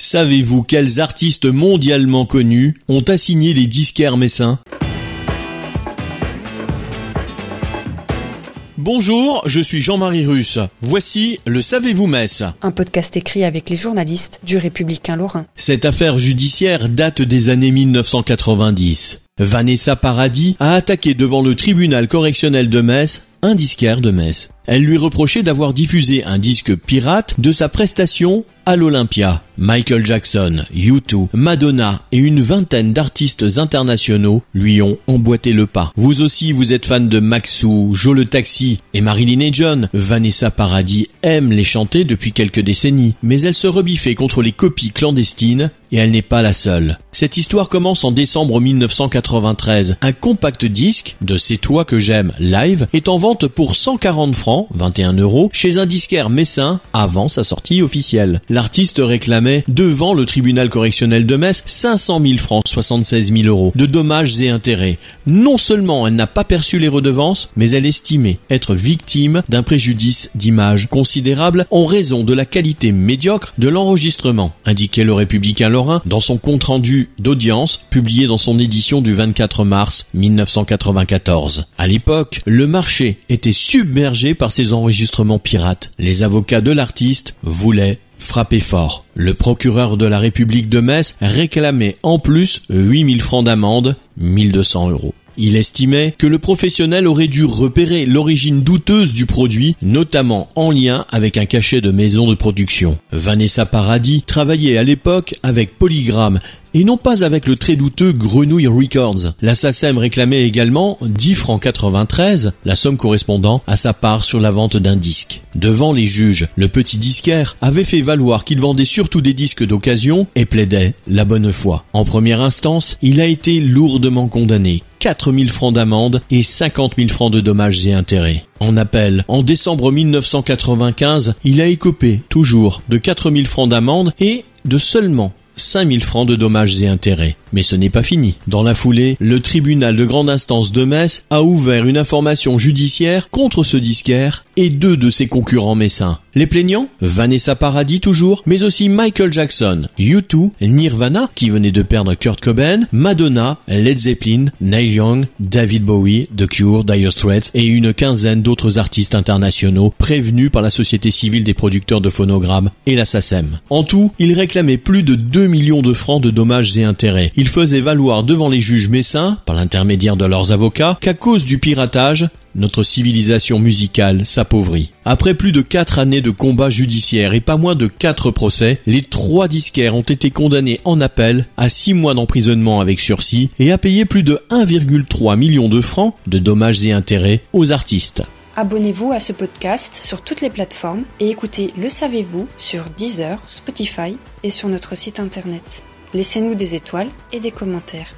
Savez-vous quels artistes mondialement connus ont assigné les disquaires messins Bonjour, je suis Jean-Marie Russe. Voici le Savez-vous Metz Un podcast écrit avec les journalistes du Républicain Lorrain. Cette affaire judiciaire date des années 1990. Vanessa Paradis a attaqué devant le tribunal correctionnel de Metz un disquaire de Metz. Elle lui reprochait d'avoir diffusé un disque pirate de sa prestation à l'Olympia. Michael Jackson, U2, Madonna et une vingtaine d'artistes internationaux lui ont emboîté le pas. Vous aussi, vous êtes fan de Maxou, Joe le Taxi et Marilyn et John. Vanessa Paradis aime les chanter depuis quelques décennies, mais elle se rebiffait contre les copies clandestines et elle n'est pas la seule. Cette histoire commence en décembre 1993. Un compact disque de C'est toi que j'aime live est en vente pour 140 francs, 21 euros, chez un disquaire messin avant sa sortie officielle. L'artiste réclamait devant le tribunal correctionnel de Metz 500 000 francs, 76 000 euros de dommages et intérêts. Non seulement elle n'a pas perçu les redevances, mais elle estimait être victime d'un préjudice d'image considérable en raison de la qualité médiocre de l'enregistrement, indiquait le républicain Lorrain dans son compte rendu d'audience publié dans son édition du 24 mars 1994. À l'époque, le marché était submergé par ces enregistrements pirates. Les avocats de l'artiste voulaient frapper fort. Le procureur de la République de Metz réclamait en plus 8000 francs d'amende, 1200 euros. Il estimait que le professionnel aurait dû repérer l'origine douteuse du produit, notamment en lien avec un cachet de maison de production. Vanessa Paradis travaillait à l'époque avec Polygram et non pas avec le très douteux Grenouille Records. La SACEM réclamait également 10 francs 93, la somme correspondant à sa part sur la vente d'un disque. Devant les juges, le petit disquaire avait fait valoir qu'il vendait surtout des disques d'occasion et plaidait la bonne foi. En première instance, il a été lourdement condamné. 4000 francs d'amende et 50 000 francs de dommages et intérêts. En appel, en décembre 1995, il a écopé toujours de 4000 francs d'amende et de seulement 5000 francs de dommages et intérêts. Mais ce n'est pas fini. Dans la foulée, le tribunal de grande instance de Metz a ouvert une information judiciaire contre ce disquaire et deux de ses concurrents messins. Les plaignants Vanessa Paradis toujours, mais aussi Michael Jackson, U2, Nirvana, qui venait de perdre Kurt Cobain, Madonna, Led Zeppelin, Neil Young, David Bowie, The Cure, Dire Straits et une quinzaine d'autres artistes internationaux prévenus par la Société civile des producteurs de phonogrammes et la SACEM. En tout, ils réclamaient plus de 2 millions de francs de dommages et intérêts. Ils faisaient valoir devant les juges messins, par l'intermédiaire de leurs avocats, qu'à cause du piratage, notre civilisation musicale s'appauvrit. Après plus de quatre années de combats judiciaires et pas moins de quatre procès, les trois disquaires ont été condamnés en appel à six mois d'emprisonnement avec sursis et à payer plus de 1,3 million de francs de dommages et intérêts aux artistes. Abonnez-vous à ce podcast sur toutes les plateformes et écoutez Le Savez-vous sur Deezer, Spotify et sur notre site internet. Laissez-nous des étoiles et des commentaires.